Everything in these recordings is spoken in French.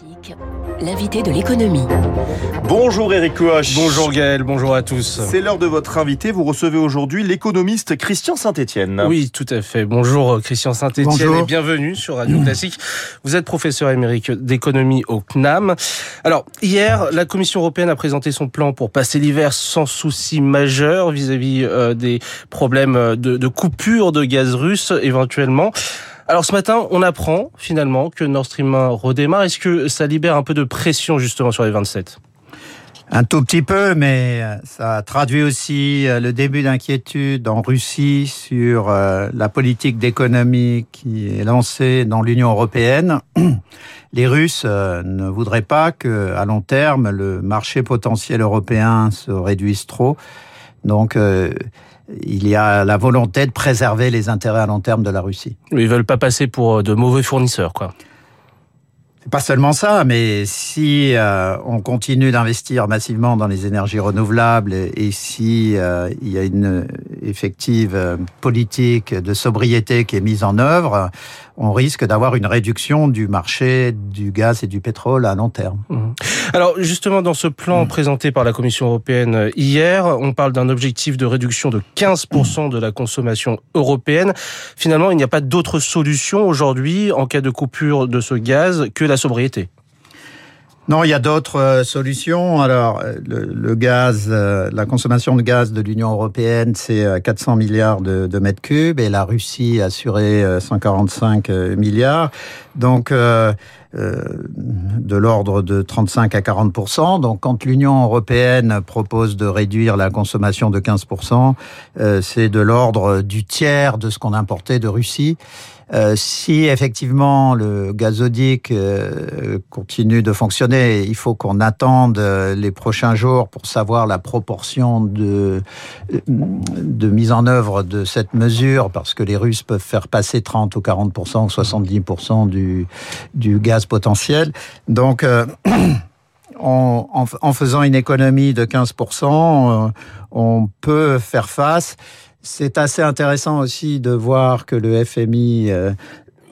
Classique, l'invité de l'économie. Bonjour Eric Coach. Bonjour Gaël, bonjour à tous. C'est l'heure de votre invité. Vous recevez aujourd'hui l'économiste Christian Saint-Etienne. Oui, tout à fait. Bonjour Christian Saint-Etienne et bienvenue sur Radio Classique. Vous êtes professeur émérite d'économie au CNAM. Alors, hier, la Commission européenne a présenté son plan pour passer l'hiver sans souci majeur vis-à-vis euh, des problèmes de, de coupure de gaz russe éventuellement. Alors ce matin, on apprend finalement que Nord Stream 1 redémarre. Est-ce que ça libère un peu de pression justement sur les 27 un tout petit peu, mais ça traduit aussi euh, le début d'inquiétude en Russie sur euh, la politique d'économie qui est lancée dans l'Union européenne. Les Russes euh, ne voudraient pas que, à long terme, le marché potentiel européen se réduise trop. Donc, il y a la volonté de préserver les intérêts à long terme de la Russie. Ils veulent pas passer pour euh, de mauvais fournisseurs, quoi. C'est pas seulement ça, mais si euh, on continue d'investir massivement dans les énergies renouvelables et, si euh, il y a une effective politique de sobriété qui est mise en œuvre, on risque d'avoir une réduction du marché du gaz et du pétrole à long terme. Mmh. Alors justement, dans ce plan mmh. présenté par la Commission européenne euh, hier, on parle d'un objectif de réduction de 15% de la consommation européenne. Finalement, il n'y a pas d'autre solution aujourd'hui en cas de coupure de ce gaz que la sobriété. Non, il y a d'autres euh, solutions. Alors, euh, le, gaz, euh, la consommation de gaz de l'Union européenne, c'est 400 milliards de, de, mètres cubes et la Russie a assuré 145 milliards. Donc, euh, de l'ordre de 35 à 40 Donc, quand l'Union européenne propose de réduire la consommation de 15 euh, c'est de l'ordre du tiers de ce qu'on importait de Russie. Euh, si effectivement le gazoduc euh, continue de fonctionner, il faut qu'on attende euh, les prochains jours pour savoir la proportion de, de mise en œuvre de cette mesure, parce que les Russes peuvent faire passer 30 ou 40 ou 70 du, du gaz potentiel. Donc, en, en, faisant une économie de 15% on peut faire face. C'est assez intéressant aussi de voir que le FMI euh,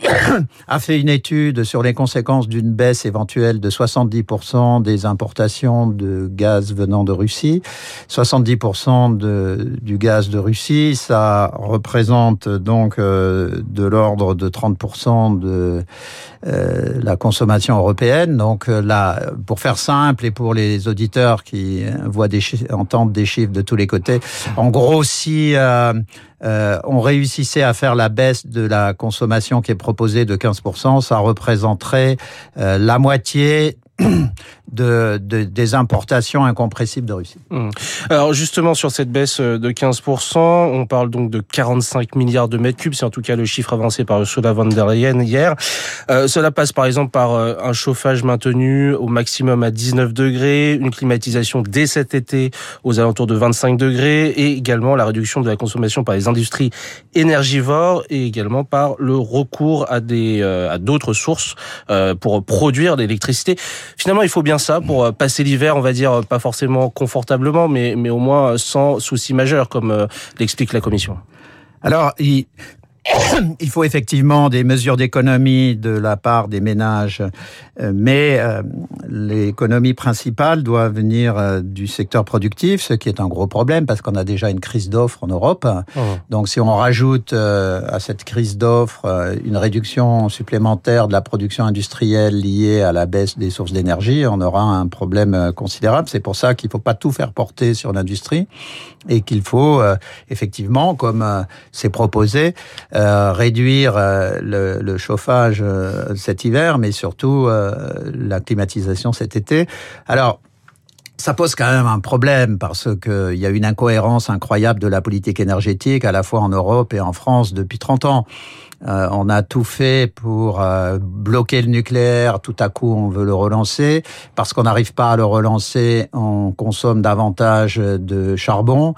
a fait une étude sur les conséquences d'une baisse éventuelle de 70% des importations de gaz venant de Russie. 70% de, du gaz de Russie, ça représente donc euh, de l'ordre de 30% de euh, la consommation européenne. Donc là, pour faire simple et pour les auditeurs qui voient des entendent des chiffres de tous les côtés, en gros, si euh, euh, on réussissait à faire la baisse de la consommation qui est proposée de 15%, ça représenterait euh, la moitié de, de, des importations incompressibles de Russie. Mmh. Alors justement sur cette baisse euh, de 15%, on parle donc de 45 milliards de mètres cubes, c'est en tout cas le chiffre avancé par Ursula von der Leyen hier. Euh, cela passe par exemple par euh, un chauffage maintenu au maximum à 19 degrés, une climatisation dès cet été aux alentours de 25 degrés et également la réduction de la consommation par les industries énergivores et également par le recours à des euh, à d'autres sources pour produire l'électricité. Finalement, il faut bien ça pour passer l'hiver, on va dire, pas forcément confortablement, mais, mais au moins sans souci majeur, comme l'explique la Commission. Alors, il, faut effectivement des mesures d'économie de la part des ménages, euh, mais euh, l'économie principale doit venir euh, du secteur productif, ce qui est un gros problème parce qu'on a déjà une crise d'offres en Europe. Oh. Donc si on rajoute à cette crise d'offres une réduction supplémentaire de la production industrielle liée à la baisse des sources d'énergie, on aura un problème considérable. C'est pour ça qu'il ne faut pas tout faire porter sur l'industrie et qu'il faut effectivement, comme c'est proposé, euh, réduire euh, le, le, chauffage euh, cet hiver, mais surtout la climatisation cet été. Alors, ça pose quand même un problème parce qu'il y a une incohérence incroyable de la politique énergétique à la fois en Europe et en France depuis 30 ans. Euh, on a tout fait pour euh, bloquer le nucléaire. Tout à coup, on veut le relancer. Parce qu'on n'arrive pas à le relancer, on consomme davantage de charbon.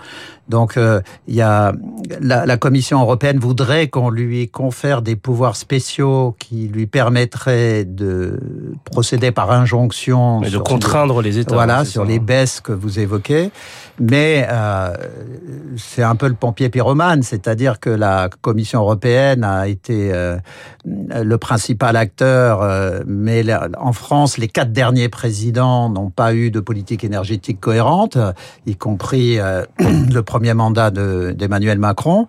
Donc, euh, y a la, la, Commission européenne voudrait qu'on lui confère des pouvoirs spéciaux qui lui permettraient de procéder par injonction, et de contraindre les États. Voilà, sur les baisses que vous évoquez. Mais euh, c'est un peu le pompier pyromane, c'est-à-dire que la Commission européenne a été euh, le principal acteur, euh, mais en France, les quatre derniers présidents n'ont pas eu de politique énergétique cohérente, y compris le premier mandat d'Emmanuel Macron.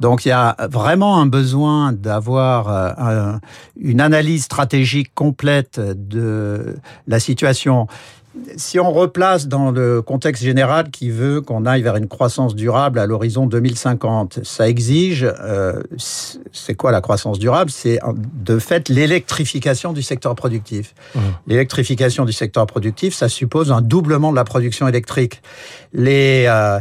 Donc il y a vraiment un besoin d'avoir une analyse stratégique complète de la situation si on replace dans le contexte général qui veut qu'on aille vers une croissance durable à l'horizon 2050, ça exige, euh, c'est quoi la croissance durable? C'est de fait l'électrification du secteur productif. Mmh. L'électrification du secteur productif, ça suppose un doublement de la production électrique. Les euh,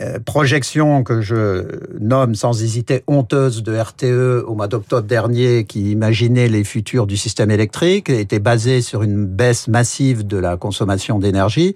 euh, projections que je nomme sans hésiter honteuses de RTE au mois d'octobre dernier, qui imaginait les futurs du système électrique, étaient basées sur une baisse massive de la consommation d'énergie.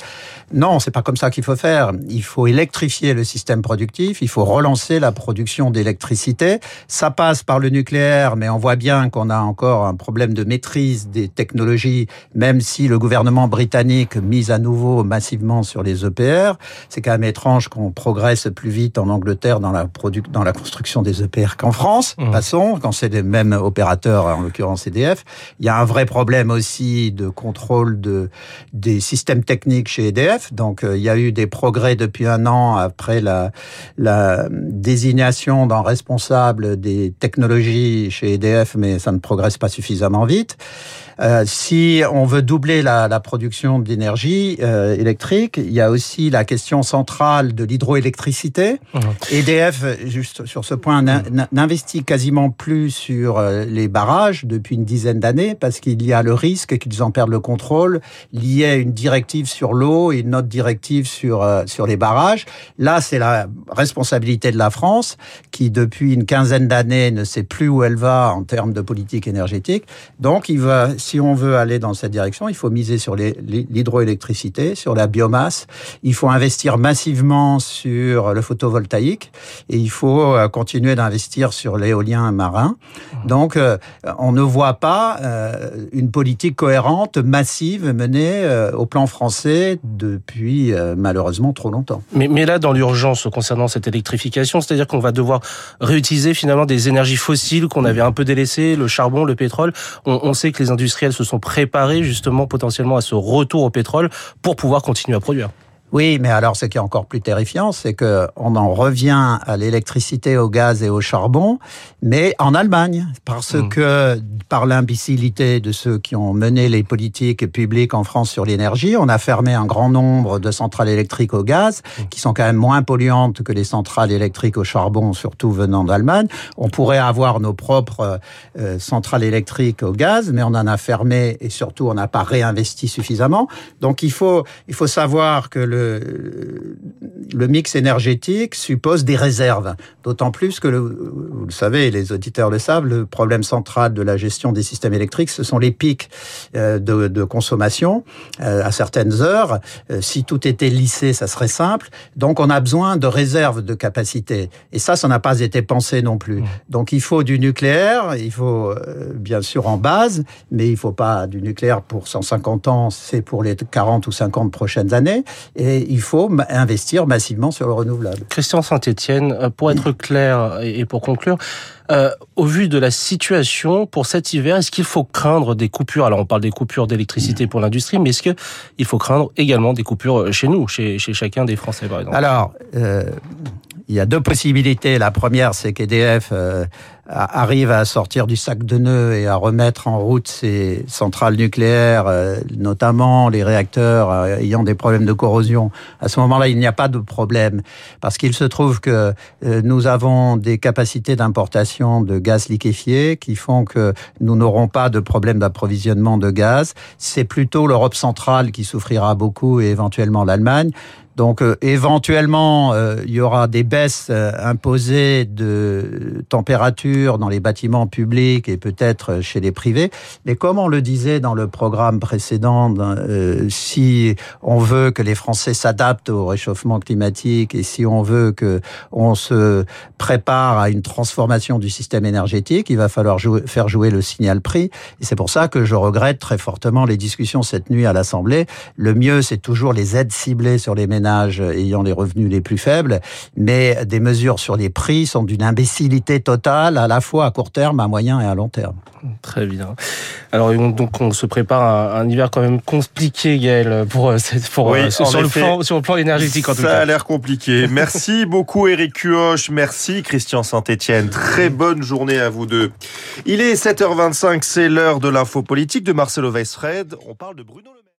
Non, c'est pas comme ça qu'il faut faire. Il faut électrifier le système productif, il faut relancer la production d'électricité. Ça passe par le nucléaire, mais on voit bien qu'on a encore un problème de maîtrise des technologies, même si le gouvernement britannique mise à nouveau massivement sur les EPR. C'est quand même étrange qu'on progresse plus vite en Angleterre dans la, dans la construction des EPR qu'en France. Mmh. Passons, quand c'est les mêmes opérateurs, en l'occurrence EDF. Il y a un vrai problème aussi de contrôle de, des systèmes techniques chez EDF. Donc, euh, il y a eu des progrès depuis un an après la, la désignation d'un responsable des technologies chez EDF, mais ça ne progresse pas suffisamment vite. Euh, si on veut doubler la, la production d'énergie euh, électrique, il y a aussi la question centrale de l'hydroélectricité. Mmh. EDF, juste sur ce point, n'investit quasiment plus sur euh, les barrages depuis une dizaine d'années parce qu'il y a le risque qu'ils en perdent le contrôle lié à une directive sur l'eau et une autre directive sur euh, sur les barrages. Là, c'est la responsabilité de la France qui, depuis une quinzaine d'années, ne sait plus où elle va en termes de politique énergétique. Donc, il va si on veut aller dans cette direction, il faut miser sur l'hydroélectricité, sur la biomasse. Il faut investir massivement sur le photovoltaïque et il faut euh, continuer d'investir sur l'éolien marin. Donc, euh, on ne voit pas euh, une politique cohérente, massive, menée au plan français depuis malheureusement trop longtemps. Mais, mais là, dans l'urgence concernant cette électrification, c'est-à-dire qu'on va devoir réutiliser finalement des énergies fossiles qu'on avait un peu délaissées, le charbon, le pétrole. On, on sait que les industries se sont préparés justement potentiellement à ce retour au pétrole pour pouvoir continuer à produire. Oui, mais alors ce qui est encore plus terrifiant, c'est que on en revient à l'électricité, au gaz et au charbon, mais en Allemagne, parce hmm. que par l'imbécilité de ceux qui ont mené les politiques publiques en France sur l'énergie, on a fermé un grand nombre de centrales électriques au gaz, hmm. qui sont quand même moins polluantes que les centrales électriques au charbon, surtout venant d'Allemagne. On pourrait avoir nos propres euh, centrales électriques au gaz, mais on en a fermé et surtout on n'a pas réinvesti suffisamment. Donc il faut il faut savoir que le le, mix énergétique suppose des réserves. D'autant plus que, vous le savez, les auditeurs le savent, le problème central de la gestion des systèmes électriques, ce sont les pics euh, de, consommation euh, à certaines heures. Euh, si tout était lissé, ça serait simple. Donc on a besoin de réserves de capacité. Et ça, ça n'a pas été pensé non plus. Mmh. Donc il faut du nucléaire, il faut bien sûr en base, mais il faut pas du nucléaire pour 150 ans, c'est pour les 40 ou 50 prochaines années. Et il faut investir massivement sur le renouvelable. Christian Saint-Etienne, euh, pour être clair et pour conclure, euh, au vu de la situation pour cet hiver, est-ce qu'il faut craindre des coupures? Alors on parle des coupures d'électricité pour l'industrie, mais est-ce qu'il faut craindre également des coupures chez nous, chez, chez chacun des Français par exemple? Alors, euh, il y a deux possibilités. La première, c'est qu'EDF euh, arrive à sortir du sac de nœuds et à remettre en route ses centrales nucléaires, euh, notamment les réacteurs euh, ayant des problèmes de corrosion. À ce moment-là, il n'y a pas de problème parce qu'il se trouve que nous avons des capacités d'importation de gaz liquéfié qui font que nous n'aurons pas de problème d'approvisionnement de gaz. C'est plutôt l'Europe centrale qui souffrira beaucoup et éventuellement l'Allemagne. Donc euh, éventuellement, euh, il y aura des baisses euh, imposées de température dans les bâtiments publics et peut-être chez les privés. Mais comme on le disait dans le programme précédent, si on veut que les Français s'adaptent au réchauffement climatique et si on veut que on se prépare à une transformation du système énergétique, il va falloir faire jouer le signal prix. Et c'est pour ça que je regrette très fortement les discussions cette nuit à l'Assemblée. Le mieux, c'est toujours les aides ciblées sur les ménages ayant les revenus les plus faibles, mais des mesures sur les prix sont d'une imbécilité totale à la fois à court terme, à moyen et à long terme. Très bien. Alors donc on se prépare à un hiver quand même compliqué, Gaël, pour, pour oui, sur, le plan, sur le plan énergétique en tout ça cas. Ça a l'air compliqué. Merci beaucoup Eric Cuoche, merci Christian Saint-Etienne. Très bonne journée à vous deux. Il est 7h25, c'est l'heure de l'info politique de Marcelo Weisfred. On parle de Bruno Le.